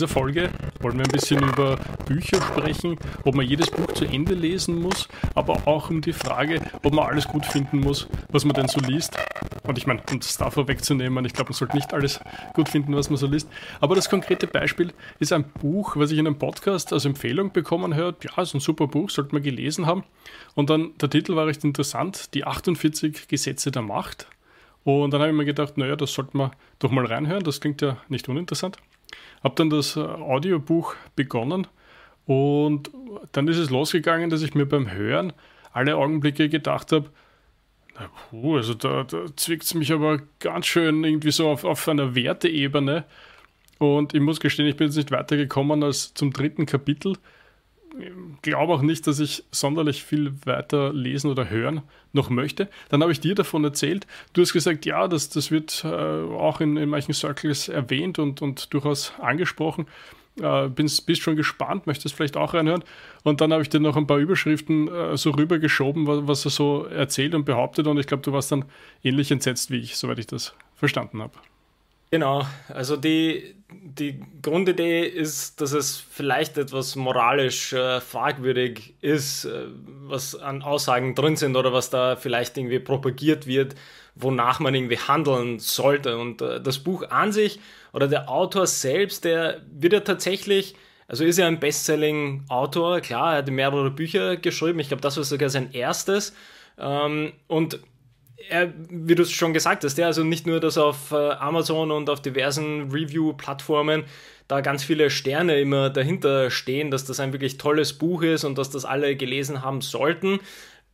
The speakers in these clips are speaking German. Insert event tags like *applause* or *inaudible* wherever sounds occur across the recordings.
dieser Folge wollen wir ein bisschen über Bücher sprechen, ob man jedes Buch zu Ende lesen muss, aber auch um die Frage, ob man alles gut finden muss, was man denn so liest. Und ich meine, um das davor wegzunehmen, ich glaube, man sollte nicht alles gut finden, was man so liest. Aber das konkrete Beispiel ist ein Buch, was ich in einem Podcast als Empfehlung bekommen habe. Ja, ist ein super Buch, sollte man gelesen haben. Und dann, der Titel war recht interessant, die 48 Gesetze der Macht. Und dann habe ich mir gedacht, naja, das sollte man doch mal reinhören, das klingt ja nicht uninteressant. Habe dann das äh, Audiobuch begonnen und dann ist es losgegangen, dass ich mir beim Hören alle Augenblicke gedacht habe, puh, also da, da zwickt es mich aber ganz schön irgendwie so auf, auf einer Werteebene. Und ich muss gestehen, ich bin jetzt nicht weitergekommen als zum dritten Kapitel glaube auch nicht, dass ich sonderlich viel weiter lesen oder hören noch möchte. Dann habe ich dir davon erzählt. Du hast gesagt, ja, das, das wird äh, auch in, in manchen Circles erwähnt und, und durchaus angesprochen. Äh, bist, bist schon gespannt, möchtest vielleicht auch reinhören. Und dann habe ich dir noch ein paar Überschriften äh, so rübergeschoben, was, was er so erzählt und behauptet. Und ich glaube, du warst dann ähnlich entsetzt wie ich, soweit ich das verstanden habe. Genau, also die, die Grundidee ist, dass es vielleicht etwas moralisch äh, fragwürdig ist, äh, was an Aussagen drin sind oder was da vielleicht irgendwie propagiert wird, wonach man irgendwie handeln sollte. Und äh, das Buch an sich oder der Autor selbst, der wird ja tatsächlich, also ist ja ein Bestselling-Autor, klar, er hat mehrere Bücher geschrieben, ich glaube, das war sogar sein erstes. Ähm, und er, wie du es schon gesagt hast, ja, also nicht nur, dass auf äh, Amazon und auf diversen Review-Plattformen da ganz viele Sterne immer dahinter stehen, dass das ein wirklich tolles Buch ist und dass das alle gelesen haben sollten.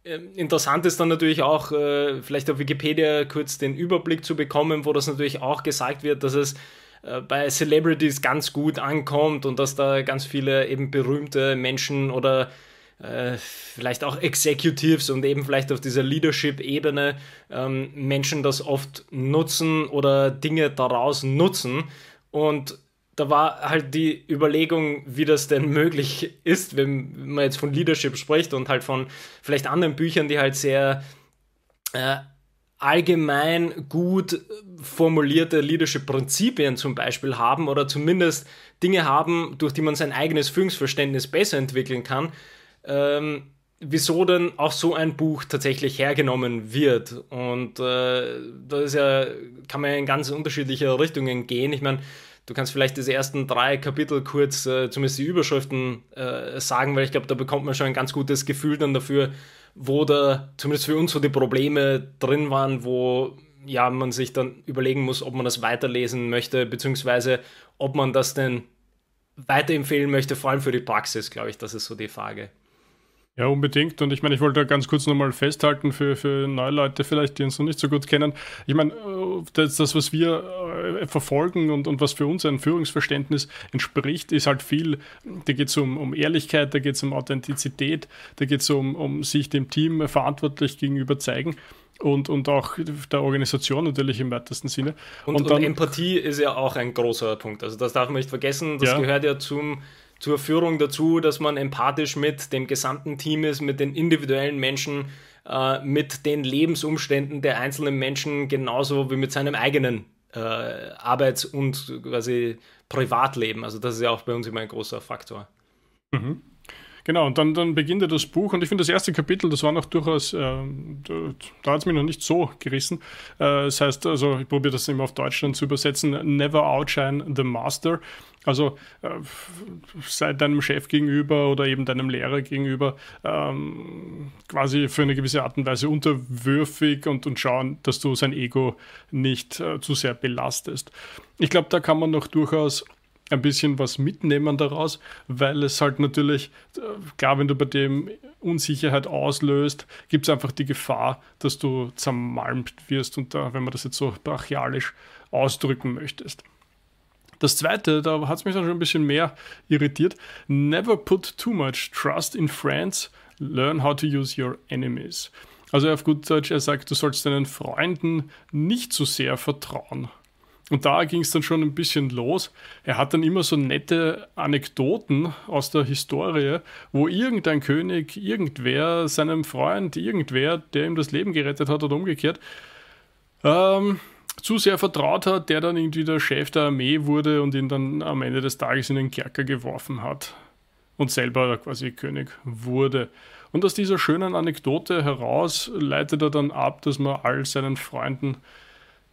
Ähm, interessant ist dann natürlich auch, äh, vielleicht auf Wikipedia kurz den Überblick zu bekommen, wo das natürlich auch gesagt wird, dass es äh, bei Celebrities ganz gut ankommt und dass da ganz viele eben berühmte Menschen oder äh, vielleicht auch Executives und eben vielleicht auf dieser Leadership-Ebene ähm, Menschen das oft nutzen oder Dinge daraus nutzen. Und da war halt die Überlegung, wie das denn *laughs* möglich ist, wenn man jetzt von Leadership spricht und halt von vielleicht anderen Büchern, die halt sehr äh, allgemein gut formulierte Leadership-Prinzipien zum Beispiel haben oder zumindest Dinge haben, durch die man sein eigenes Führungsverständnis besser entwickeln kann, ähm, wieso denn auch so ein Buch tatsächlich hergenommen wird. Und äh, da ist ja, kann man ja in ganz unterschiedliche Richtungen gehen. Ich meine, du kannst vielleicht diese ersten drei Kapitel kurz, äh, zumindest die Überschriften, äh, sagen, weil ich glaube, da bekommt man schon ein ganz gutes Gefühl dann dafür, wo da zumindest für uns so die Probleme drin waren, wo ja man sich dann überlegen muss, ob man das weiterlesen möchte, beziehungsweise ob man das denn weiterempfehlen möchte, vor allem für die Praxis, glaube ich, das ist so die Frage. Ja, unbedingt. Und ich meine, ich wollte ganz kurz nochmal festhalten für, für neue Leute vielleicht, die uns noch nicht so gut kennen. Ich meine, äh, das, das was wir äh, verfolgen und, und was für uns ein Führungsverständnis entspricht, ist halt viel, da geht es um, um Ehrlichkeit, da geht es um Authentizität, da geht es um, um sich dem Team verantwortlich gegenüber zeigen und, und auch der Organisation natürlich im weitesten Sinne. Und, und, dann, und Empathie ist ja auch ein großer Punkt. Also das darf man nicht vergessen, das ja. gehört ja zum zur Führung dazu, dass man empathisch mit dem gesamten Team ist, mit den individuellen Menschen, äh, mit den Lebensumständen der einzelnen Menschen, genauso wie mit seinem eigenen äh, Arbeits- und quasi Privatleben. Also das ist ja auch bei uns immer ein großer Faktor. Mhm. Genau, und dann, dann beginnt ja das Buch und ich finde das erste Kapitel, das war noch durchaus, äh, da, hat es mich noch nicht so gerissen. Äh, das heißt, also ich probiere das immer auf Deutsch dann zu übersetzen, Never Outshine the Master. Also äh, sei deinem Chef gegenüber oder eben deinem Lehrer gegenüber ähm, quasi für eine gewisse Art und Weise unterwürfig und, und schauen, dass du sein Ego nicht äh, zu sehr belastest. Ich glaube, da kann man noch durchaus ein bisschen was mitnehmen daraus, weil es halt natürlich, äh, klar, wenn du bei dem Unsicherheit auslöst, gibt es einfach die Gefahr, dass du zermalmt wirst und da, wenn man das jetzt so brachialisch ausdrücken möchtest. Das zweite, da hat es mich dann schon ein bisschen mehr irritiert. Never put too much trust in friends. Learn how to use your enemies. Also auf gut Deutsch, er sagt, du sollst deinen Freunden nicht zu sehr vertrauen. Und da ging es dann schon ein bisschen los. Er hat dann immer so nette Anekdoten aus der Historie, wo irgendein König, irgendwer, seinem Freund, irgendwer, der ihm das Leben gerettet hat oder umgekehrt, ähm, zu sehr vertraut hat, der dann irgendwie der Chef der Armee wurde und ihn dann am Ende des Tages in den Kerker geworfen hat und selber quasi König wurde. Und aus dieser schönen Anekdote heraus leitet er dann ab, dass man all seinen Freunden,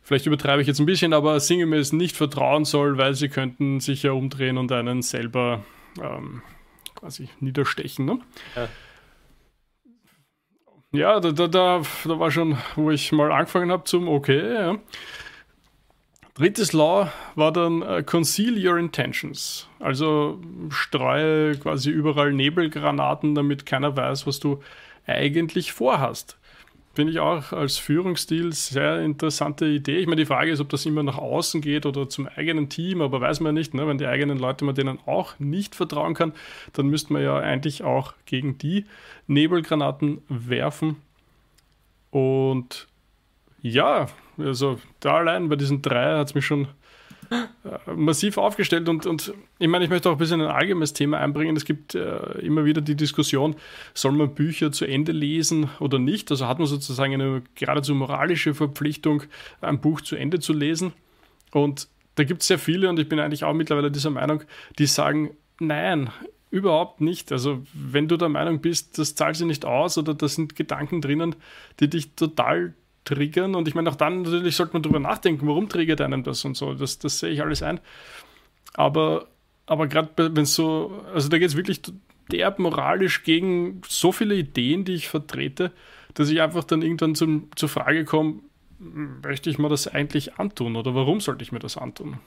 vielleicht übertreibe ich jetzt ein bisschen, aber sinngemäß nicht vertrauen soll, weil sie könnten sich ja umdrehen und einen selber ähm, quasi niederstechen. Ne? Ja. Ja, da, da, da, da war schon, wo ich mal angefangen habe zum Okay. Ja. Drittes Law war dann uh, Conceal Your Intentions. Also streue quasi überall Nebelgranaten, damit keiner weiß, was du eigentlich vorhast. Finde ich auch als Führungsstil sehr interessante Idee. Ich meine, die Frage ist, ob das immer nach außen geht oder zum eigenen Team, aber weiß man nicht, ne? wenn die eigenen Leute man denen auch nicht vertrauen kann, dann müsste man ja eigentlich auch gegen die Nebelgranaten werfen. Und ja, also da allein bei diesen drei hat es mich schon massiv aufgestellt und, und ich meine, ich möchte auch ein bisschen ein allgemeines Thema einbringen. Es gibt äh, immer wieder die Diskussion, soll man Bücher zu Ende lesen oder nicht? Also hat man sozusagen eine geradezu moralische Verpflichtung, ein Buch zu Ende zu lesen. Und da gibt es sehr viele und ich bin eigentlich auch mittlerweile dieser Meinung, die sagen, nein, überhaupt nicht. Also wenn du der Meinung bist, das zahlt sich nicht aus oder da sind Gedanken drinnen, die dich total triggern. Und ich meine, auch dann natürlich sollte man darüber nachdenken, warum triggert einem das und so. Das, das sehe ich alles ein. Aber, aber gerade wenn es so, also da geht es wirklich derb moralisch gegen so viele Ideen, die ich vertrete, dass ich einfach dann irgendwann zum, zur Frage komme, möchte ich mir das eigentlich antun oder warum sollte ich mir das antun?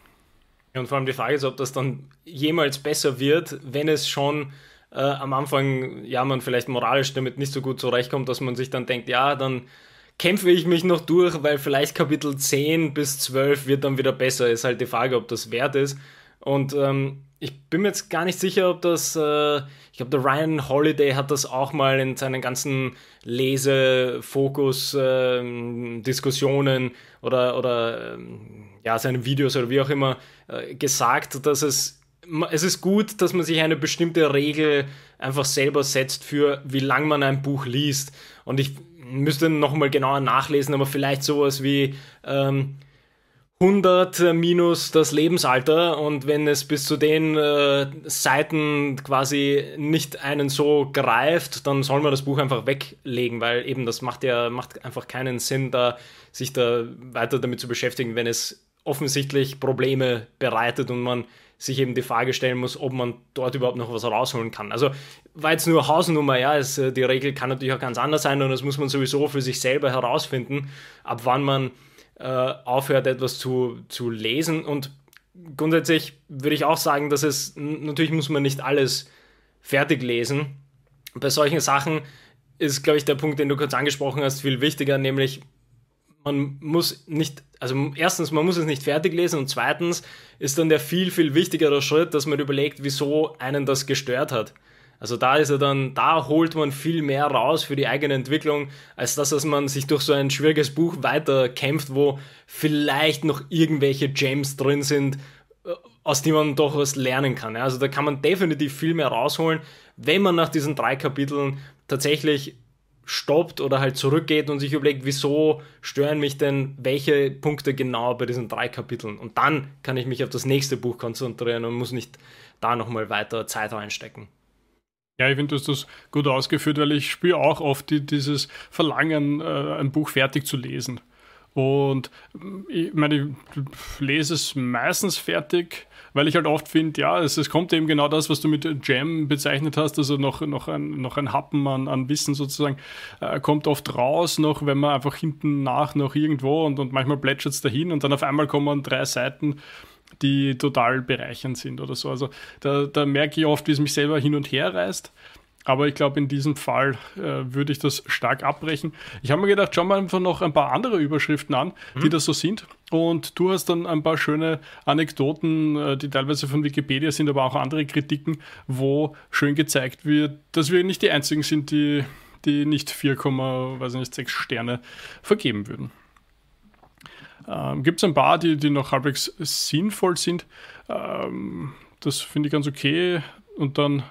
Ja, und vor allem die Frage ist, ob das dann jemals besser wird, wenn es schon äh, am Anfang, ja, man vielleicht moralisch damit nicht so gut zurechtkommt, dass man sich dann denkt, ja, dann kämpfe ich mich noch durch, weil vielleicht Kapitel 10 bis 12 wird dann wieder besser. Ist halt die Frage, ob das wert ist. Und ähm, ich bin mir jetzt gar nicht sicher, ob das, äh, ich glaube, der Ryan Holiday hat das auch mal in seinen ganzen Lesefokus-Diskussionen ähm, äh, oder, oder äh, ja, seinen Videos oder wie auch immer äh, gesagt, dass es, es ist gut, dass man sich eine bestimmte Regel einfach selber setzt für, wie lang man ein Buch liest. Und ich müsste nochmal genauer nachlesen, aber vielleicht sowas wie ähm, 100 minus das Lebensalter und wenn es bis zu den äh, Seiten quasi nicht einen so greift, dann soll man das Buch einfach weglegen, weil eben das macht ja macht einfach keinen Sinn, da sich da weiter damit zu beschäftigen, wenn es offensichtlich Probleme bereitet und man sich eben die Frage stellen muss, ob man dort überhaupt noch was rausholen kann. Also war jetzt nur Hausnummer, ja, es, äh, die Regel kann natürlich auch ganz anders sein und das muss man sowieso für sich selber herausfinden, ab wann man äh, aufhört, etwas zu, zu lesen. Und grundsätzlich würde ich auch sagen, dass es, natürlich muss man nicht alles fertig lesen. Bei solchen Sachen ist, glaube ich, der Punkt, den du kurz angesprochen hast, viel wichtiger, nämlich man muss nicht, also erstens, man muss es nicht fertig lesen und zweitens ist dann der viel, viel wichtigere Schritt, dass man überlegt, wieso einen das gestört hat. Also da ist er dann, da holt man viel mehr raus für die eigene Entwicklung, als das, dass man sich durch so ein schwieriges Buch weiterkämpft, wo vielleicht noch irgendwelche Gems drin sind, äh, aus denen man doch was lernen kann. Also da kann man definitiv viel mehr rausholen, wenn man nach diesen drei Kapiteln tatsächlich stoppt oder halt zurückgeht und sich überlegt, wieso stören mich denn welche Punkte genau bei diesen drei Kapiteln. Und dann kann ich mich auf das nächste Buch konzentrieren und muss nicht da nochmal weiter Zeit reinstecken. Ja, ich finde, du hast das gut ausgeführt, weil ich spüre auch oft die, dieses Verlangen, äh, ein Buch fertig zu lesen. Und ich meine, ich lese es meistens fertig, weil ich halt oft finde, ja, es, es, kommt eben genau das, was du mit Jam bezeichnet hast, also noch, noch, ein, noch ein Happen an, an Wissen sozusagen, äh, kommt oft raus, noch wenn man einfach hinten nach noch irgendwo und, und manchmal plätschert es dahin und dann auf einmal kommen drei Seiten, die total bereichernd sind oder so. Also da, da merke ich oft, wie es mich selber hin und her reißt. Aber ich glaube, in diesem Fall äh, würde ich das stark abbrechen. Ich habe mir gedacht, schauen wir einfach noch ein paar andere Überschriften an, mhm. die das so sind. Und du hast dann ein paar schöne Anekdoten, äh, die teilweise von Wikipedia sind, aber auch andere Kritiken, wo schön gezeigt wird, dass wir nicht die einzigen sind, die, die nicht 4,6 Sterne vergeben würden. Ähm, Gibt es ein paar, die, die noch halbwegs sinnvoll sind. Ähm, das finde ich ganz okay. Und dann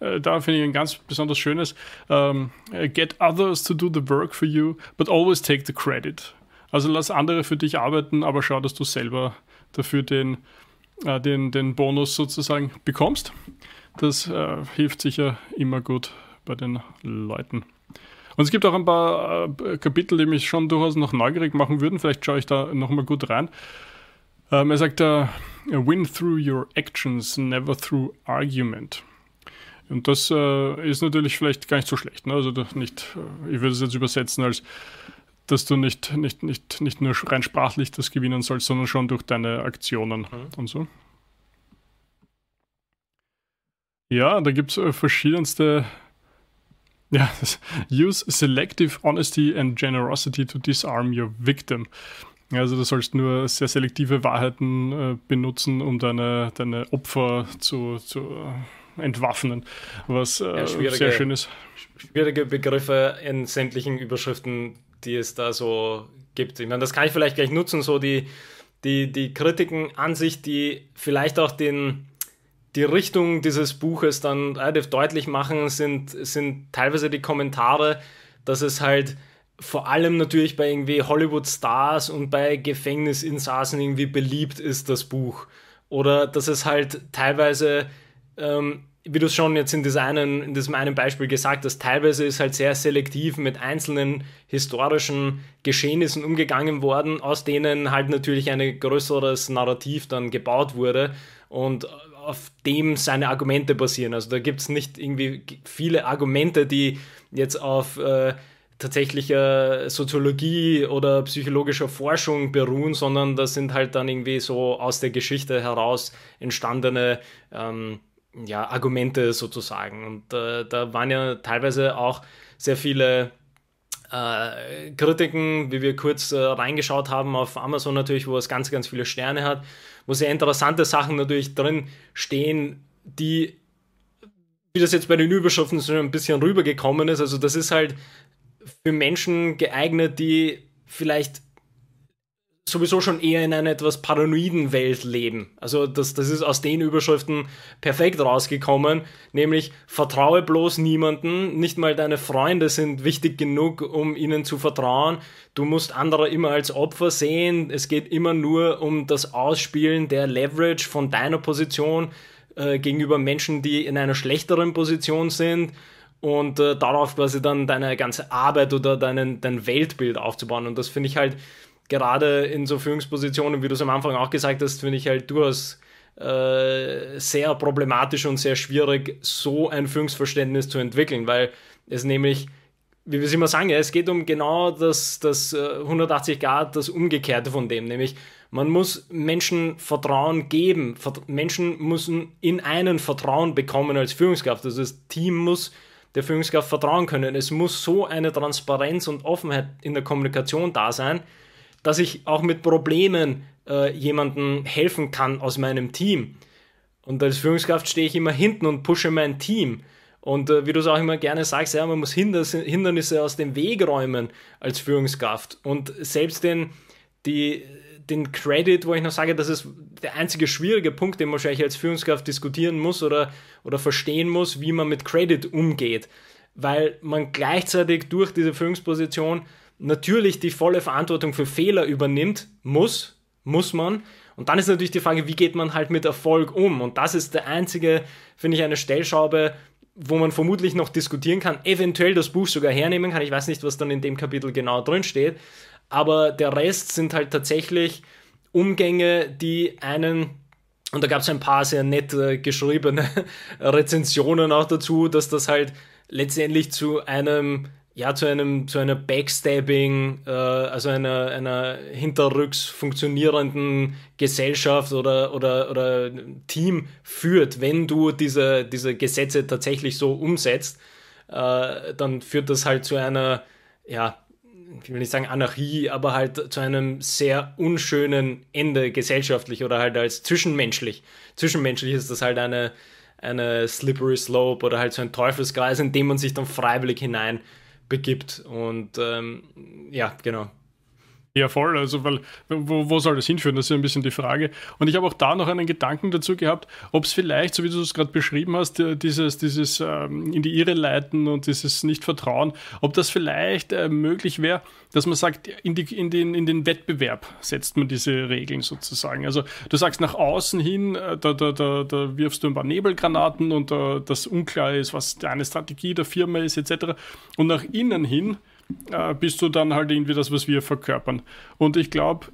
äh, da finde ich ein ganz besonders schönes. Ähm, get others to do the work for you, but always take the credit. Also lass andere für dich arbeiten, aber schau, dass du selber dafür den, äh, den, den Bonus sozusagen bekommst. Das äh, hilft sicher immer gut bei den Leuten. Und es gibt auch ein paar äh, Kapitel, die mich schon durchaus noch neugierig machen würden. Vielleicht schaue ich da nochmal gut rein. Ähm, er sagt da, win through your actions, never through argument. Und das äh, ist natürlich vielleicht gar nicht so schlecht. Ne? Also nicht, äh, ich würde es jetzt übersetzen als, dass du nicht, nicht, nicht, nicht nur rein sprachlich das gewinnen sollst, sondern schon durch deine Aktionen mhm. und so. Ja, da gibt es äh, verschiedenste ja, *laughs* use selective honesty and generosity to disarm your victim. Also du sollst nur sehr selektive Wahrheiten äh, benutzen, um deine, deine Opfer zu, zu äh, entwaffnen, was äh, ja, sehr schön ist. Schwierige Begriffe in sämtlichen Überschriften, die es da so gibt. Ich meine, das kann ich vielleicht gleich nutzen, so die, die, die Kritiken an sich, die vielleicht auch den, die Richtung dieses Buches dann relativ deutlich machen, sind, sind teilweise die Kommentare, dass es halt vor allem natürlich bei irgendwie Hollywood-Stars und bei Gefängnisinsassen irgendwie beliebt ist, das Buch. Oder dass es halt teilweise, ähm, wie du es schon jetzt in, einen, in diesem einen Beispiel gesagt hast, teilweise ist halt sehr selektiv mit einzelnen historischen Geschehnissen umgegangen worden, aus denen halt natürlich ein größeres Narrativ dann gebaut wurde und auf dem seine Argumente basieren. Also da gibt es nicht irgendwie viele Argumente, die jetzt auf äh, tatsächlicher Soziologie oder psychologischer Forschung beruhen, sondern das sind halt dann irgendwie so aus der Geschichte heraus entstandene ähm, ja, Argumente sozusagen. Und äh, da waren ja teilweise auch sehr viele äh, Kritiken, wie wir kurz äh, reingeschaut haben auf Amazon natürlich, wo es ganz, ganz viele Sterne hat, wo sehr interessante Sachen natürlich drin stehen, die wie das jetzt bei den Überschriften so ein bisschen rübergekommen ist. Also das ist halt für Menschen geeignet, die vielleicht sowieso schon eher in einer etwas paranoiden Welt leben. Also das, das ist aus den Überschriften perfekt rausgekommen, nämlich vertraue bloß niemanden, nicht mal deine Freunde sind wichtig genug, um ihnen zu vertrauen. Du musst andere immer als Opfer sehen. Es geht immer nur um das Ausspielen der Leverage von deiner Position äh, gegenüber Menschen, die in einer schlechteren Position sind und äh, darauf quasi dann deine ganze Arbeit oder deinen, dein Weltbild aufzubauen. Und das finde ich halt gerade in so Führungspositionen, wie du es am Anfang auch gesagt hast, finde ich halt durchaus äh, sehr problematisch und sehr schwierig, so ein Führungsverständnis zu entwickeln, weil es nämlich, wie wir es immer sagen, es geht um genau das, das 180 äh, Grad, das Umgekehrte von dem, nämlich man muss Menschen Vertrauen geben. Menschen müssen in einen Vertrauen bekommen als Führungskraft. Also das Team muss der Führungskraft vertrauen können. Es muss so eine Transparenz und Offenheit in der Kommunikation da sein, dass ich auch mit Problemen äh, jemandem helfen kann aus meinem Team. Und als Führungskraft stehe ich immer hinten und pushe mein Team. Und äh, wie du es auch immer gerne sagst, ja, man muss Hindernisse aus dem Weg räumen als Führungskraft. Und selbst den, die, den Credit, wo ich noch sage, das ist der einzige schwierige Punkt, den man wahrscheinlich als Führungskraft diskutieren muss oder, oder verstehen muss, wie man mit Credit umgeht. Weil man gleichzeitig durch diese Führungsposition natürlich die volle Verantwortung für Fehler übernimmt, muss, muss man. Und dann ist natürlich die Frage, wie geht man halt mit Erfolg um? Und das ist der einzige, finde ich, eine Stellschraube, wo man vermutlich noch diskutieren kann, eventuell das Buch sogar hernehmen kann. Ich weiß nicht, was dann in dem Kapitel genau drin steht aber der Rest sind halt tatsächlich Umgänge, die einen, und da gab es ein paar sehr nett äh, geschriebene *laughs* Rezensionen auch dazu, dass das halt letztendlich zu einem ja, zu einem, zu einer Backstabbing, äh, also einer, einer hinterrücks funktionierenden Gesellschaft oder, oder, oder Team führt, wenn du diese, diese Gesetze tatsächlich so umsetzt, äh, dann führt das halt zu einer, ja, ich will nicht sagen Anarchie, aber halt zu einem sehr unschönen Ende gesellschaftlich oder halt als zwischenmenschlich. Zwischenmenschlich ist das halt eine, eine slippery slope oder halt so ein Teufelskreis, in dem man sich dann freiwillig hinein begibt. Und ähm, ja, genau. Ja, voll. Also, weil, wo, wo soll das hinführen? Das ist ja ein bisschen die Frage. Und ich habe auch da noch einen Gedanken dazu gehabt, ob es vielleicht, so wie du es gerade beschrieben hast, dieses, dieses ähm, in die Irre leiten und dieses Nicht-Vertrauen, ob das vielleicht äh, möglich wäre, dass man sagt, in, die, in, den, in den Wettbewerb setzt man diese Regeln sozusagen. Also, du sagst nach außen hin, äh, da, da, da, da wirfst du ein paar Nebelgranaten und äh, das unklar ist, was deine Strategie der Firma ist, etc. Und nach innen hin, äh, bist du dann halt irgendwie das, was wir verkörpern. Und ich glaube,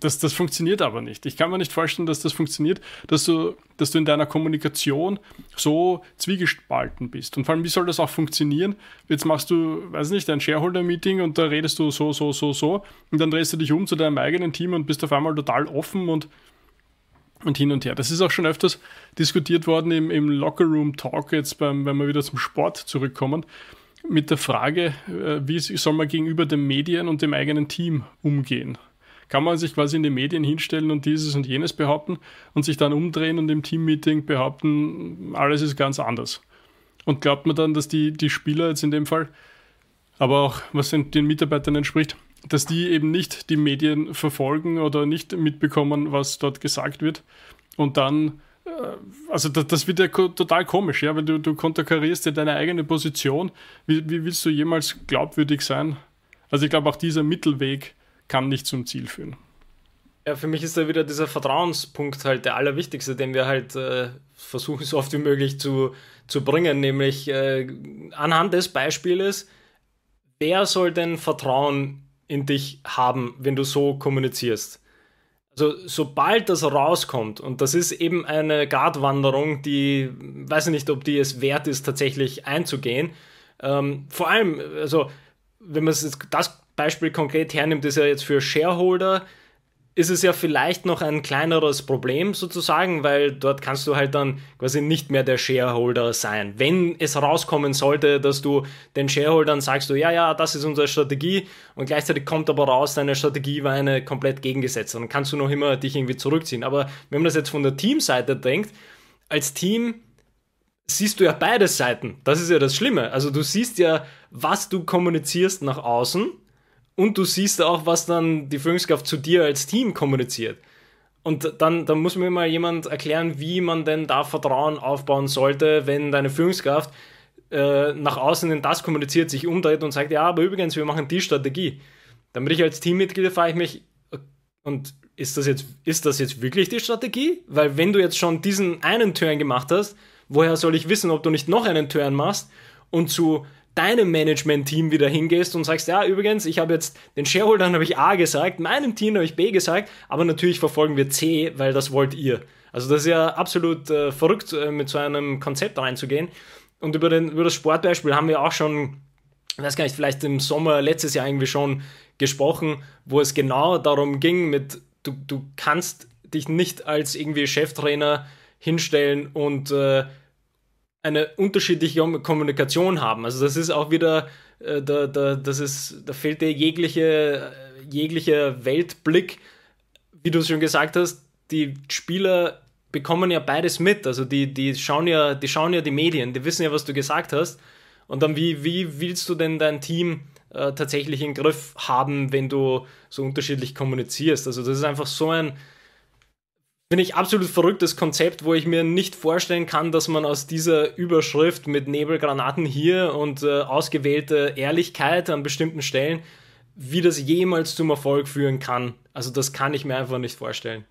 das, das funktioniert aber nicht. Ich kann mir nicht vorstellen, dass das funktioniert, dass du, dass du in deiner Kommunikation so zwiegespalten bist. Und vor allem, wie soll das auch funktionieren? Jetzt machst du, weiß nicht, ein Shareholder-Meeting und da redest du so, so, so, so und dann drehst du dich um zu deinem eigenen Team und bist auf einmal total offen und, und hin und her. Das ist auch schon öfters diskutiert worden im, im Locker-Room-Talk, jetzt beim, wenn wir wieder zum Sport zurückkommen mit der Frage, äh, wie soll man gegenüber den Medien und dem eigenen Team umgehen? Kann man sich quasi in die Medien hinstellen und dieses und jenes behaupten und sich dann umdrehen und im Teammeeting behaupten, alles ist ganz anders? Und glaubt man dann, dass die, die Spieler jetzt in dem Fall, aber auch was den Mitarbeitern entspricht, dass die eben nicht die Medien verfolgen oder nicht mitbekommen, was dort gesagt wird und dann also das, das, wird ja total komisch, ja, weil du, du konterkarierst ja deine eigene Position. Wie, wie willst du jemals glaubwürdig sein? Also ich glaube, auch dieser Mittelweg kann nicht zum Ziel führen. Ja, für mich ist da wieder dieser Vertrauenspunkt halt der allerwichtigste, den wir halt äh, versuchen, so oft wie möglich zu, zu bringen, nämlich äh, anhand des Beispieles, wer soll denn Vertrauen in dich haben, wenn du so kommunizierst? Also sobald das rauskommt, und das ist eben eine Gratwanderung, die, weiß ich nicht, ob die es wert ist, tatsächlich einzugehen. Ähm, vor allem, also wenn man das Beispiel konkret hernimmt, ist ja jetzt für Shareholder ist es ja vielleicht noch ein kleineres Problem sozusagen, weil dort kannst du halt dann quasi nicht mehr der Shareholder sein. Wenn es rauskommen sollte, dass du den Shareholdern sagst, du, ja, ja, das ist unsere Strategie und gleichzeitig kommt aber raus, deine Strategie war eine komplett gegengesetzte, dann kannst du noch immer dich irgendwie zurückziehen. Aber wenn man das jetzt von der Teamseite denkt, als Team siehst du ja beide Seiten. Das ist ja das Schlimme. Also du siehst ja, was du kommunizierst nach außen und du siehst auch, was dann die Führungskraft zu dir als Team kommuniziert. Und dann, dann muss mir mal jemand erklären, wie man denn da Vertrauen aufbauen sollte, wenn deine Führungskraft äh, nach außen in das kommuniziert, sich umdreht und sagt, ja, aber übrigens, wir machen die Strategie. Dann bin ich als Teammitglied, frage ich mich, und ist das, jetzt, ist das jetzt wirklich die Strategie? Weil wenn du jetzt schon diesen einen Turn gemacht hast, woher soll ich wissen, ob du nicht noch einen Turn machst und zu deinem Management-Team wieder hingehst und sagst, ja, übrigens, ich habe jetzt den Shareholdern habe ich A gesagt, meinem Team habe ich B gesagt, aber natürlich verfolgen wir C, weil das wollt ihr. Also das ist ja absolut äh, verrückt, äh, mit so einem Konzept reinzugehen. Und über, den, über das Sportbeispiel haben wir auch schon, ich weiß gar nicht, vielleicht im Sommer letztes Jahr irgendwie schon gesprochen, wo es genau darum ging, mit du, du kannst dich nicht als irgendwie Cheftrainer hinstellen und äh, eine unterschiedliche Kommunikation haben. Also das ist auch wieder, äh, da, da, das ist, da fehlt dir jegliche, äh, jeglicher Weltblick. Wie du es schon gesagt hast, die Spieler bekommen ja beides mit. Also die, die, schauen ja, die schauen ja die Medien, die wissen ja, was du gesagt hast. Und dann, wie, wie willst du denn dein Team äh, tatsächlich im Griff haben, wenn du so unterschiedlich kommunizierst? Also das ist einfach so ein, Finde ich absolut verrücktes Konzept, wo ich mir nicht vorstellen kann, dass man aus dieser Überschrift mit Nebelgranaten hier und äh, ausgewählte Ehrlichkeit an bestimmten Stellen, wie das jemals zum Erfolg führen kann. Also das kann ich mir einfach nicht vorstellen.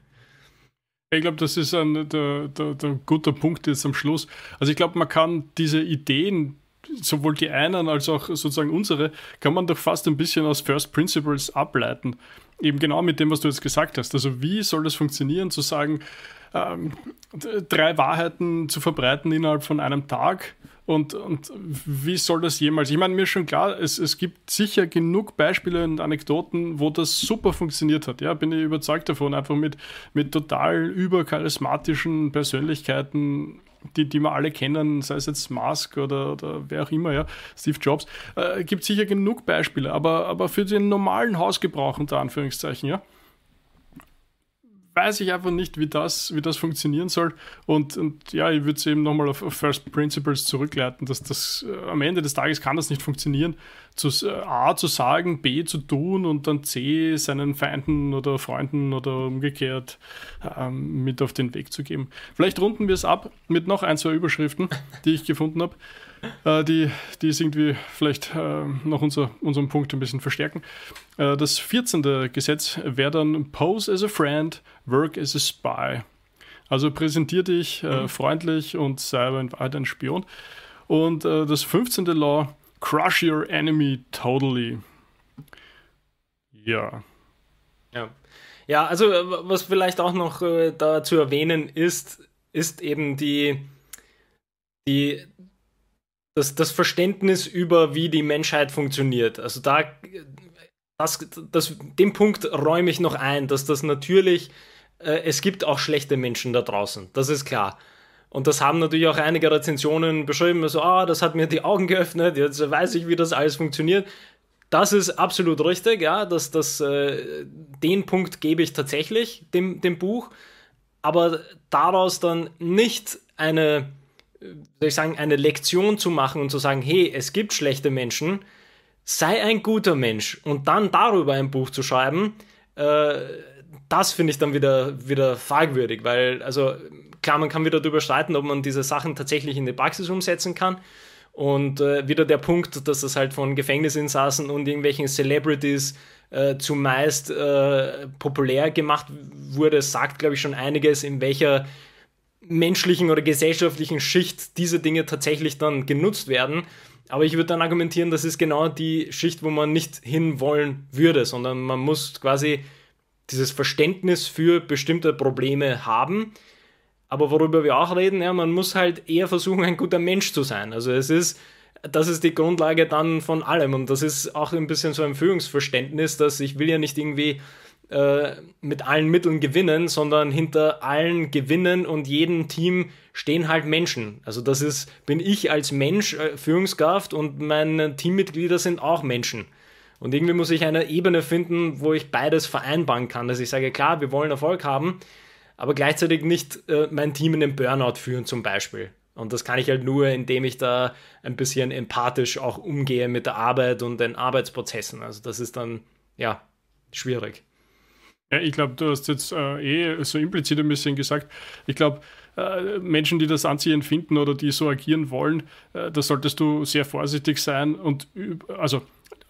Ich glaube, das ist ein der, der, der guter Punkt jetzt am Schluss. Also ich glaube, man kann diese Ideen, sowohl die einen als auch sozusagen unsere, kann man doch fast ein bisschen aus First Principles ableiten eben genau mit dem, was du jetzt gesagt hast. Also wie soll das funktionieren, zu sagen, ähm, drei Wahrheiten zu verbreiten innerhalb von einem Tag? Und, und wie soll das jemals? Ich meine, mir ist schon klar, es, es gibt sicher genug Beispiele und Anekdoten, wo das super funktioniert hat. Ja, bin ich überzeugt davon, einfach mit, mit total übercharismatischen Persönlichkeiten die, die wir alle kennen, sei es jetzt Musk oder, oder wer auch immer, ja, Steve Jobs, äh, gibt sicher genug Beispiele, aber, aber für den normalen Hausgebrauch unter Anführungszeichen, ja, weiß ich einfach nicht, wie das, wie das funktionieren soll. Und, und ja, ich würde es eben nochmal auf, auf, First Principles zurückleiten, dass das äh, am Ende des Tages kann das nicht funktionieren, zu, äh, A zu sagen, B zu tun und dann C seinen Feinden oder Freunden oder umgekehrt ähm, mit auf den Weg zu geben. Vielleicht runden wir es ab mit noch ein, zwei Überschriften, die ich gefunden habe äh, die, die es irgendwie vielleicht äh, noch unser, unseren Punkt ein bisschen verstärken. Äh, das 14. Gesetz wäre dann Pose as a Friend, Work as a Spy. Also präsentier dich äh, mhm. freundlich und sei aber in Wahrheit ein Spion. Und äh, das 15. Law, Crush your enemy totally. Ja. Ja. Ja, also äh, was vielleicht auch noch äh, da zu erwähnen ist, ist eben die, die, das, das Verständnis über, wie die Menschheit funktioniert. Also da, das, das, den Punkt räume ich noch ein, dass das natürlich, äh, es gibt auch schlechte Menschen da draußen, das ist klar. Und das haben natürlich auch einige Rezensionen beschrieben, so, ah, das hat mir die Augen geöffnet, jetzt weiß ich, wie das alles funktioniert. Das ist absolut richtig, ja, das, das, äh, den Punkt gebe ich tatsächlich dem, dem Buch, aber daraus dann nicht eine, soll ich sagen, eine Lektion zu machen und zu sagen, hey, es gibt schlechte Menschen, sei ein guter Mensch und dann darüber ein Buch zu schreiben, äh, das finde ich dann wieder, wieder fragwürdig, weil, also klar, man kann wieder darüber streiten, ob man diese Sachen tatsächlich in die Praxis umsetzen kann. Und äh, wieder der Punkt, dass das halt von Gefängnisinsassen und irgendwelchen Celebrities äh, zumeist äh, populär gemacht wurde, sagt, glaube ich, schon einiges, in welcher menschlichen oder gesellschaftlichen Schicht diese Dinge tatsächlich dann genutzt werden. Aber ich würde dann argumentieren, das ist genau die Schicht, wo man nicht hinwollen würde, sondern man muss quasi dieses Verständnis für bestimmte Probleme haben. Aber worüber wir auch reden, ja, man muss halt eher versuchen, ein guter Mensch zu sein. Also es ist, das ist die Grundlage dann von allem. Und das ist auch ein bisschen so ein Führungsverständnis, dass ich will ja nicht irgendwie äh, mit allen Mitteln gewinnen, sondern hinter allen Gewinnen und jedem Team stehen halt Menschen. Also das ist, bin ich als Mensch äh, Führungskraft und meine Teammitglieder sind auch Menschen. Und irgendwie muss ich eine Ebene finden, wo ich beides vereinbaren kann. Dass ich sage, klar, wir wollen Erfolg haben, aber gleichzeitig nicht äh, mein Team in den Burnout führen zum Beispiel. Und das kann ich halt nur, indem ich da ein bisschen empathisch auch umgehe mit der Arbeit und den Arbeitsprozessen. Also das ist dann, ja, schwierig. Ja, ich glaube, du hast jetzt äh, eh so implizit ein bisschen gesagt. Ich glaube, äh, Menschen, die das anziehend finden oder die so agieren wollen, äh, da solltest du sehr vorsichtig sein und also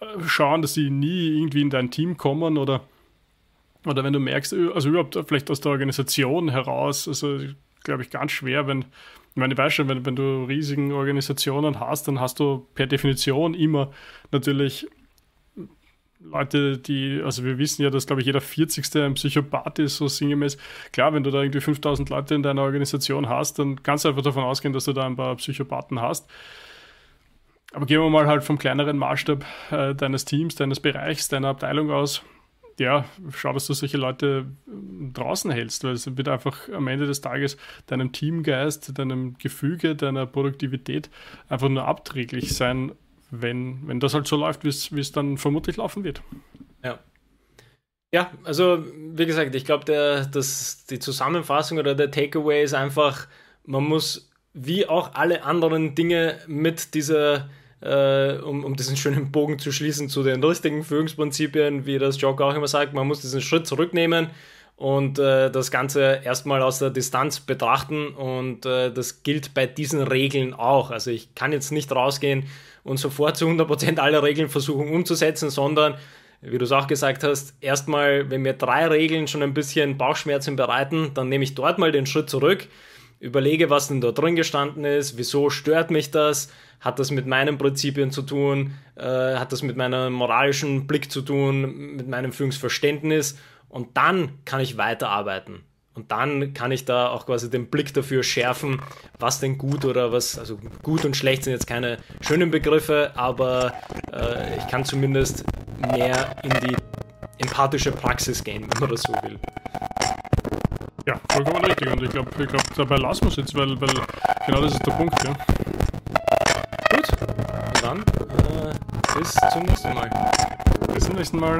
äh, schauen, dass sie nie irgendwie in dein Team kommen oder, oder wenn du merkst, also überhaupt vielleicht aus der Organisation heraus, also glaube ich ganz schwer, wenn, ich meine, ich weiß schon, wenn, wenn du riesigen Organisationen hast, dann hast du per Definition immer natürlich Leute, die, also wir wissen ja, dass, glaube ich, jeder 40. ein Psychopath ist, so sinngemäß. Klar, wenn du da irgendwie 5000 Leute in deiner Organisation hast, dann kannst du einfach davon ausgehen, dass du da ein paar Psychopathen hast. Aber gehen wir mal halt vom kleineren Maßstab äh, deines Teams, deines Bereichs, deiner Abteilung aus. Ja, schau, dass du solche Leute äh, draußen hältst, weil es wird einfach am Ende des Tages deinem Teamgeist, deinem Gefüge, deiner Produktivität einfach nur abträglich sein wenn, wenn das halt so läuft, wie es dann vermutlich laufen wird. Ja. Ja, also wie gesagt, ich glaube, die Zusammenfassung oder der Takeaway ist einfach, man muss wie auch alle anderen Dinge mit dieser, äh, um, um diesen schönen Bogen zu schließen zu den richtigen Führungsprinzipien, wie das Joker auch immer sagt, man muss diesen Schritt zurücknehmen und äh, das Ganze erstmal aus der Distanz betrachten und äh, das gilt bei diesen Regeln auch. Also ich kann jetzt nicht rausgehen und sofort zu 100% alle Regeln versuchen umzusetzen, sondern, wie du es auch gesagt hast, erstmal, wenn mir drei Regeln schon ein bisschen Bauchschmerzen bereiten, dann nehme ich dort mal den Schritt zurück, überlege, was denn da drin gestanden ist, wieso stört mich das, hat das mit meinen Prinzipien zu tun, äh, hat das mit meinem moralischen Blick zu tun, mit meinem Führungsverständnis und dann kann ich weiterarbeiten. Und dann kann ich da auch quasi den Blick dafür schärfen, was denn gut oder was, also gut und schlecht sind jetzt keine schönen Begriffe, aber äh, ich kann zumindest mehr in die empathische Praxis gehen, wenn man das so will. Ja, vollkommen richtig. Und ich glaube, ich glaub, dabei lassen wir es jetzt, weil, weil genau das ist der Punkt, ja. Gut, und dann äh, bis zum nächsten Mal. Bis zum nächsten Mal.